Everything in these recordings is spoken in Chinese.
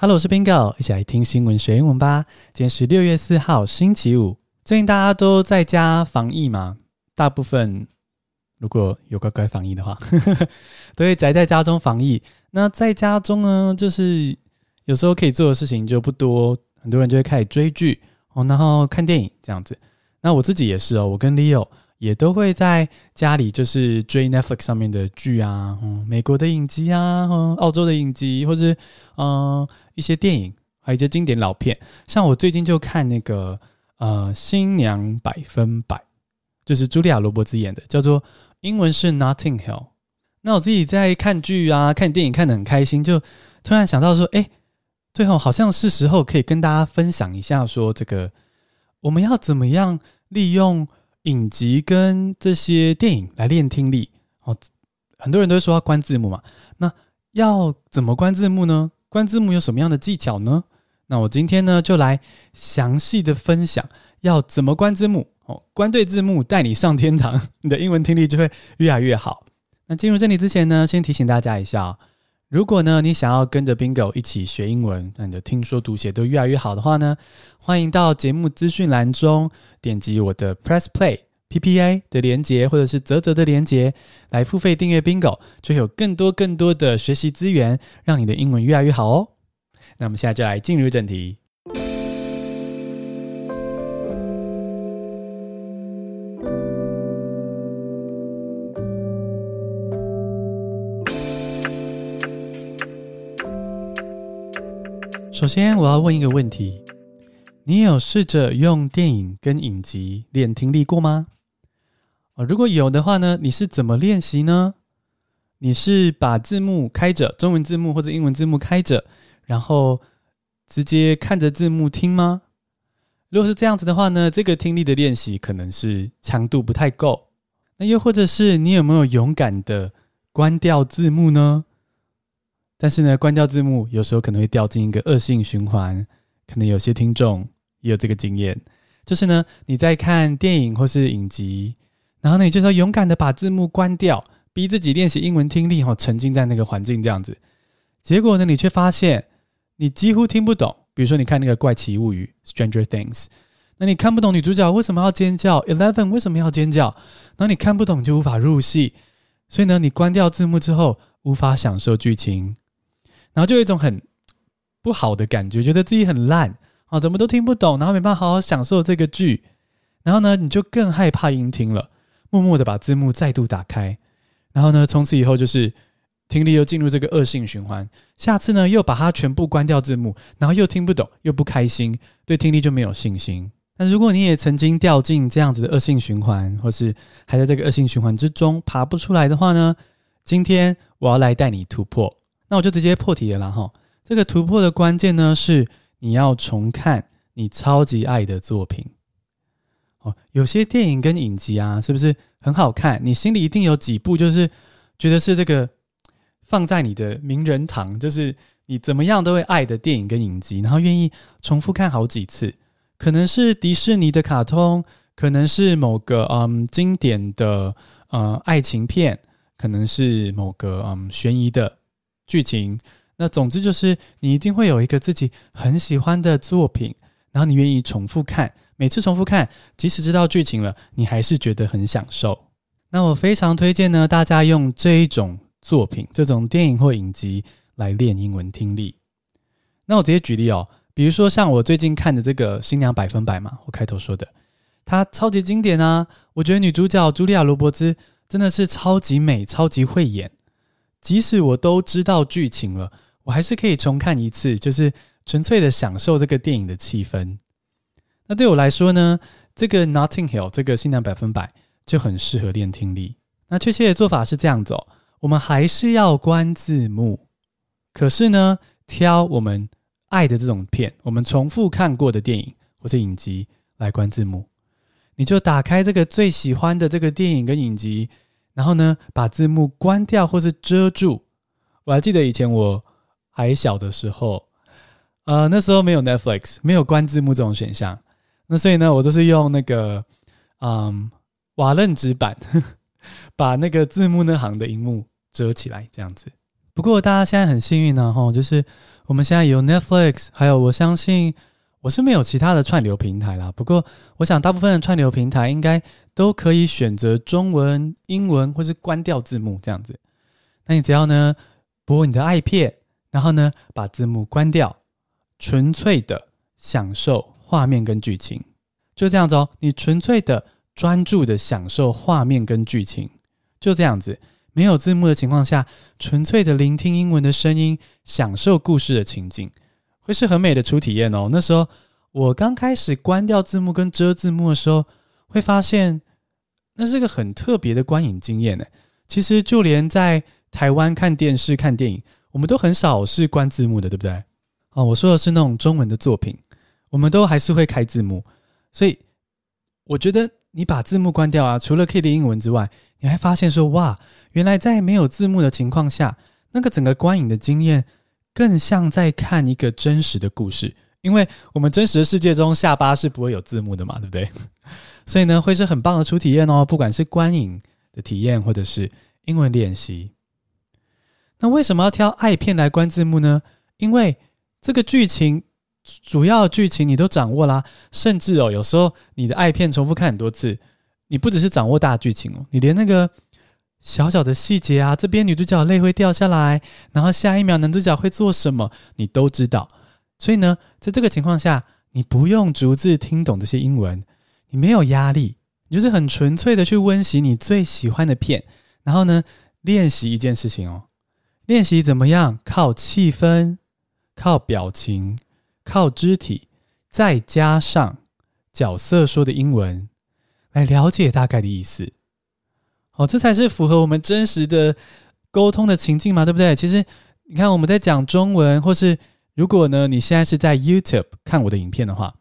Hello，我是 Bingo，一起来听新闻学英文吧。今天是六月四号，星期五。最近大家都在家防疫嘛，大部分如果有乖乖防疫的话，都会宅在家中防疫。那在家中呢，就是有时候可以做的事情就不多，很多人就会开始追剧哦，然后看电影这样子。那我自己也是哦，我跟 Leo 也都会在家里就是追 Netflix 上面的剧啊，嗯，美国的影集啊，嗯，澳洲的影集，或是嗯。一些电影，还有一些经典老片，像我最近就看那个呃《新娘百分百》，就是茱莉亚·罗伯兹演的，叫做英文是《Notting Hill》。那我自己在看剧啊、看电影看得很开心，就突然想到说，哎，最后好像是时候可以跟大家分享一下，说这个我们要怎么样利用影集跟这些电影来练听力。哦，很多人都说要关字幕嘛，那要怎么关字幕呢？关字幕有什么样的技巧呢？那我今天呢就来详细的分享要怎么关字幕哦，关对字幕带你上天堂，你的英文听力就会越来越好。那进入这里之前呢，先提醒大家一下，如果呢你想要跟着 Bingo 一起学英文，让你的听说读写都越来越好的话呢，欢迎到节目资讯栏中点击我的 Press Play。P P I 的连接，或者是泽泽的连接，来付费订阅 Bingo，就有更多更多的学习资源，让你的英文越来越好哦。那我们现在就来进入正题。首先，我要问一个问题：你有试着用电影跟影集练听力过吗？如果有的话呢，你是怎么练习呢？你是把字幕开着，中文字幕或者英文字幕开着，然后直接看着字幕听吗？如果是这样子的话呢，这个听力的练习可能是强度不太够。那又或者是你有没有勇敢的关掉字幕呢？但是呢，关掉字幕有时候可能会掉进一个恶性循环，可能有些听众也有这个经验，就是呢，你在看电影或是影集。然后呢，你就要勇敢的把字幕关掉，逼自己练习英文听力，哈，沉浸在那个环境这样子。结果呢，你却发现你几乎听不懂。比如说，你看那个《怪奇物语》（Stranger Things），那你看不懂女主角为什么要尖叫，Eleven 为什么要尖叫，然后你看不懂就无法入戏。所以呢，你关掉字幕之后，无法享受剧情，然后就有一种很不好的感觉，觉得自己很烂啊，怎么都听不懂，然后没办法好好享受这个剧。然后呢，你就更害怕音听了。默默的把字幕再度打开，然后呢，从此以后就是听力又进入这个恶性循环。下次呢，又把它全部关掉字幕，然后又听不懂，又不开心，对听力就没有信心。那如果你也曾经掉进这样子的恶性循环，或是还在这个恶性循环之中爬不出来的话呢，今天我要来带你突破。那我就直接破题了啦哈。这个突破的关键呢，是你要重看你超级爱的作品。有些电影跟影集啊，是不是很好看？你心里一定有几部，就是觉得是这个放在你的名人堂，就是你怎么样都会爱的电影跟影集，然后愿意重复看好几次。可能是迪士尼的卡通，可能是某个嗯经典的呃爱情片，可能是某个嗯悬疑的剧情。那总之就是你一定会有一个自己很喜欢的作品，然后你愿意重复看。每次重复看，即使知道剧情了，你还是觉得很享受。那我非常推荐呢，大家用这一种作品，这种电影或影集来练英文听力。那我直接举例哦，比如说像我最近看的这个《新娘百分百》嘛，我开头说的，它超级经典啊！我觉得女主角茱莉亚·罗伯兹真的是超级美、超级会演。即使我都知道剧情了，我还是可以重看一次，就是纯粹的享受这个电影的气氛。那对我来说呢，这个 Notting Hill 这个性能百分百就很适合练听力。那确切的做法是这样子哦，我们还是要关字幕，可是呢，挑我们爱的这种片，我们重复看过的电影或者影集来关字幕。你就打开这个最喜欢的这个电影跟影集，然后呢，把字幕关掉或是遮住。我还记得以前我还小的时候，呃，那时候没有 Netflix，没有关字幕这种选项。那所以呢，我都是用那个，嗯，瓦楞纸板，把那个字幕那行的荧幕遮起来，这样子不过大家现在很幸运呢，哈，就是我们现在有 Netflix，还有我相信我是没有其他的串流平台啦。不过我想大部分的串流平台应该都可以选择中文、英文，或是关掉字幕这样子。那你只要呢播你的爱片，然后呢把字幕关掉，纯粹的享受画面跟剧情，就这样子哦。你纯粹的专注的享受画面跟剧情，就这样子。没有字幕的情况下，纯粹的聆听英文的声音，享受故事的情景，会是很美的初体验哦。那时候我刚开始关掉字幕跟遮字幕的时候，会发现那是个很特别的观影经验呢。其实就连在台湾看电视看电影，我们都很少是关字幕的，对不对？哦，我说的是那种中文的作品，我们都还是会开字幕。所以我觉得你把字幕关掉啊，除了 K 的英文之外，你还发现说哇。原来在没有字幕的情况下，那个整个观影的经验更像在看一个真实的故事，因为我们真实的世界中下巴是不会有字幕的嘛，对不对？所以呢，会是很棒的初体验哦，不管是观影的体验，或者是英文练习。那为什么要挑爱片来关字幕呢？因为这个剧情主要剧情你都掌握啦，甚至哦，有时候你的爱片重复看很多次，你不只是掌握大剧情哦，你连那个。小小的细节啊，这边女主角泪会掉下来，然后下一秒男主角会做什么，你都知道。所以呢，在这个情况下，你不用逐字听懂这些英文，你没有压力，你就是很纯粹的去温习你最喜欢的片，然后呢，练习一件事情哦，练习怎么样靠气氛、靠表情、靠肢体，再加上角色说的英文，来了解大概的意思。哦，这才是符合我们真实的沟通的情境嘛，对不对？其实你看我们在讲中文，或是如果呢，你现在是在 YouTube 看我的影片的话，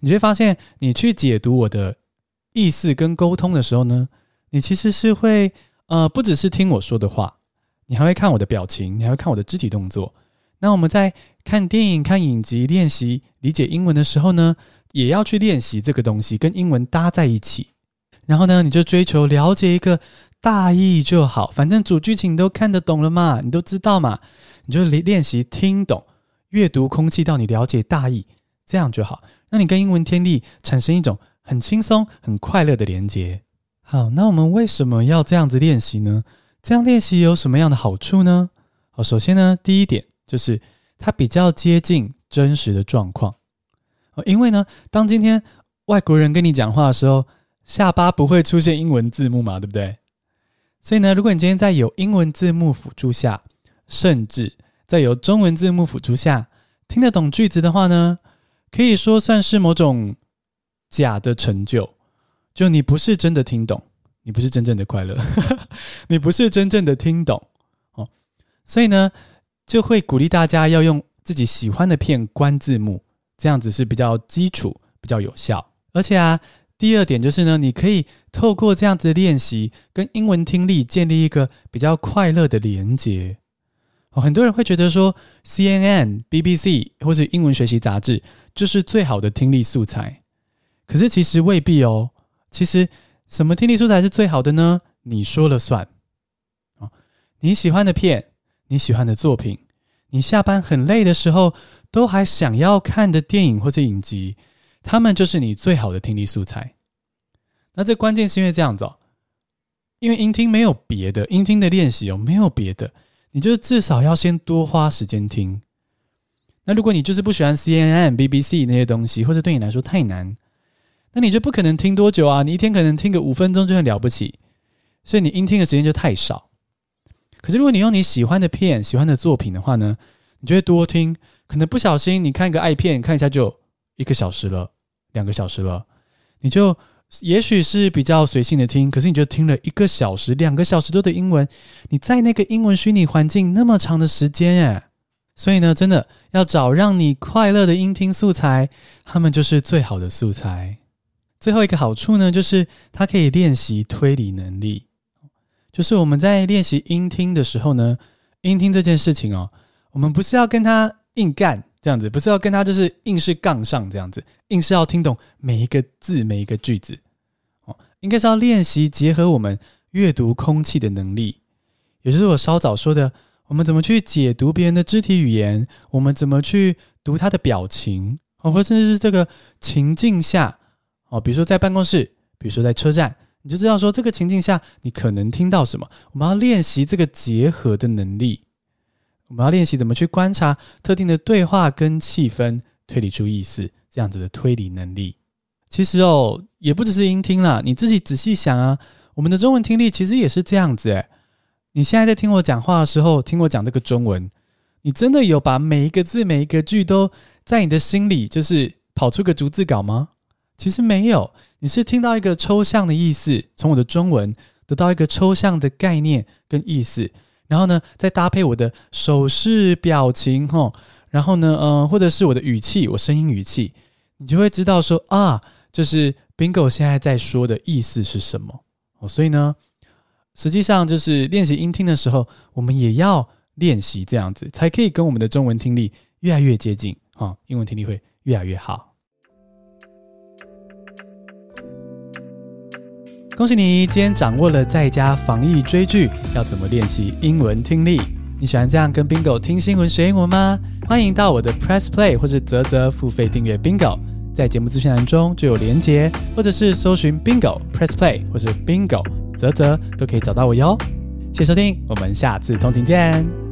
你会发现，你去解读我的意思跟沟通的时候呢，你其实是会呃，不只是听我说的话，你还会看我的表情，你还会看我的肢体动作。那我们在看电影、看影集、练习理解英文的时候呢，也要去练习这个东西，跟英文搭在一起。然后呢，你就追求了解一个大意就好，反正主剧情都看得懂了嘛，你都知道嘛，你就练练习听懂，阅读空气到你了解大意，这样就好。那你跟英文听力产生一种很轻松、很快乐的连接。好，那我们为什么要这样子练习呢？这样练习有什么样的好处呢？好，首先呢，第一点就是它比较接近真实的状况。因为呢，当今天外国人跟你讲话的时候，下巴不会出现英文字幕嘛，对不对？所以呢，如果你今天在有英文字幕辅助下，甚至在有中文字幕辅助下听得懂句子的话呢，可以说算是某种假的成就。就你不是真的听懂，你不是真正的快乐，你不是真正的听懂哦。所以呢，就会鼓励大家要用自己喜欢的片关字幕，这样子是比较基础、比较有效，而且啊。第二点就是呢，你可以透过这样子的练习，跟英文听力建立一个比较快乐的连结。哦，很多人会觉得说，CNN、BBC 或者英文学习杂志就是最好的听力素材，可是其实未必哦。其实什么听力素材是最好的呢？你说了算。哦，你喜欢的片，你喜欢的作品，你下班很累的时候都还想要看的电影或者影集。他们就是你最好的听力素材。那这关键是因为这样子哦，因为音听没有别的，音听的练习哦没有别的，你就至少要先多花时间听。那如果你就是不喜欢 CNN、BBC 那些东西，或者对你来说太难，那你就不可能听多久啊？你一天可能听个五分钟就很了不起，所以你音听的时间就太少。可是如果你用你喜欢的片、喜欢的作品的话呢，你就会多听，可能不小心你看一个爱片，看一下就一个小时了。两个小时了，你就也许是比较随性的听，可是你就听了一个小时、两个小时多的英文，你在那个英文虚拟环境那么长的时间耶，所以呢，真的要找让你快乐的英听素材，他们就是最好的素材。最后一个好处呢，就是它可以练习推理能力，就是我们在练习英听的时候呢，英听这件事情哦，我们不是要跟他硬干。这样子不是要跟他就是硬是杠上这样子，硬是要听懂每一个字每一个句子哦，应该是要练习结合我们阅读空气的能力，也就是我稍早说的，我们怎么去解读别人的肢体语言？我们怎么去读他的表情？哦，或甚至是这个情境下，哦，比如说在办公室，比如说在车站，你就知道说这个情境下你可能听到什么。我们要练习这个结合的能力，我们要练习怎么去观察特定的对话跟气氛，推理出意思，这样子的推理能力。其实哦，也不只是音听啦，你自己仔细想啊，我们的中文听力其实也是这样子诶。你现在在听我讲话的时候，听我讲这个中文，你真的有把每一个字、每一个句都在你的心里，就是跑出个逐字稿吗？其实没有，你是听到一个抽象的意思，从我的中文得到一个抽象的概念跟意思，然后呢，再搭配我的手势、表情，吼，然后呢，嗯、或者是我的语气，我声音语气，你就会知道说啊，就是 Bingo 现在在说的意思是什么哦，所以呢。实际上，就是练习音听的时候，我们也要练习这样子，才可以跟我们的中文听力越来越接近啊，英文听力会越来越好。恭喜你，今天掌握了在家防疫追剧要怎么练习英文听力。你喜欢这样跟 Bingo 听新闻学英文吗？欢迎到我的 Press Play 或是泽泽付费订阅 Bingo，在节目资讯栏中就有连结，或者是搜寻 Bingo Press Play 或是 Bingo。啧啧都可以找到我哟，谢谢收听，我们下次通勤见。